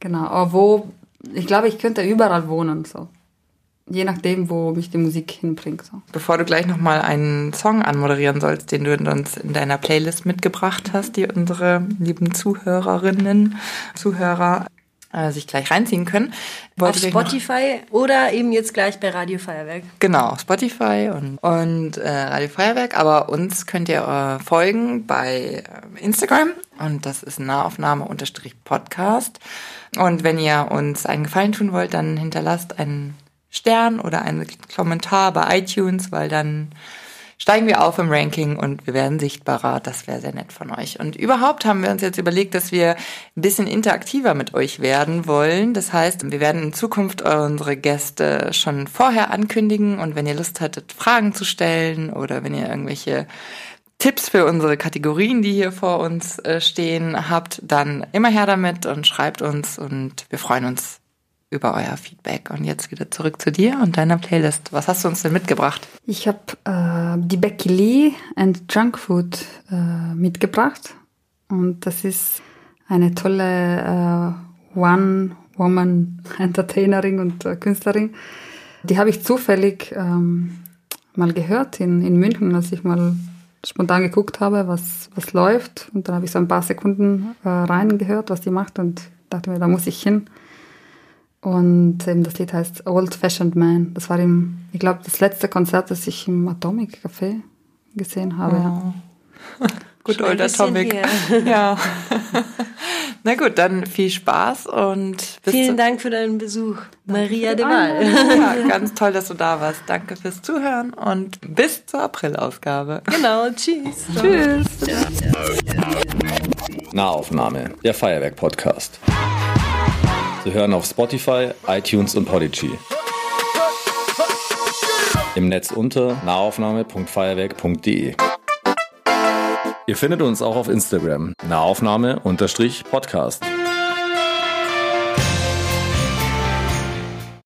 Genau, aber wo, ich glaube, ich könnte überall wohnen, so. Je nachdem, wo mich die Musik hinbringt. So. Bevor du gleich nochmal einen Song anmoderieren sollst, den du uns in deiner Playlist mitgebracht hast, die unsere lieben Zuhörerinnen, Zuhörer äh, sich gleich reinziehen können. Auf Spotify oder eben jetzt gleich bei Radio Feuerwerk. Genau, Spotify und, und äh, Radio Feuerwerk. Aber uns könnt ihr äh, folgen bei äh, Instagram und das ist Nahaufnahme-Podcast. Und wenn ihr uns einen Gefallen tun wollt, dann hinterlasst einen Stern oder einen Kommentar bei iTunes, weil dann steigen wir auf im Ranking und wir werden sichtbarer. Das wäre sehr nett von euch. Und überhaupt haben wir uns jetzt überlegt, dass wir ein bisschen interaktiver mit euch werden wollen. Das heißt, wir werden in Zukunft unsere Gäste schon vorher ankündigen und wenn ihr Lust hattet, Fragen zu stellen oder wenn ihr irgendwelche Tipps für unsere Kategorien, die hier vor uns äh, stehen, habt, dann immer her damit und schreibt uns und wir freuen uns über euer Feedback. Und jetzt wieder zurück zu dir und deiner Playlist. Was hast du uns denn mitgebracht? Ich habe äh, die Becky Lee and Junk Food äh, mitgebracht. Und das ist eine tolle äh, One-Woman-Entertainerin und äh, Künstlerin. Die habe ich zufällig ähm, mal gehört in, in München, als ich mal spontan geguckt habe, was, was läuft. Und dann habe ich so ein paar Sekunden äh, reingehört, was die macht und dachte mir, da muss ich hin. Und eben das Lied heißt Old Fashioned Man. Das war im, ich glaube, das letzte Konzert, das ich im Atomic Café gesehen habe. Oh. gut, Old Atomic. ja. Na gut, dann viel Spaß und vielen Dank für deinen Besuch, Maria de Waal. Ja, ganz toll, dass du da warst. Danke fürs Zuhören und bis zur April-Ausgabe. Genau, tschüss. Tschüss. Nahaufnahme, der Feuerwerk-Podcast. Zu hören auf Spotify, iTunes und Podigy. Im Netz unter nahaufnahme.feuerwerk.de. Ihr findet uns auch auf Instagram, nahaufnahme-podcast.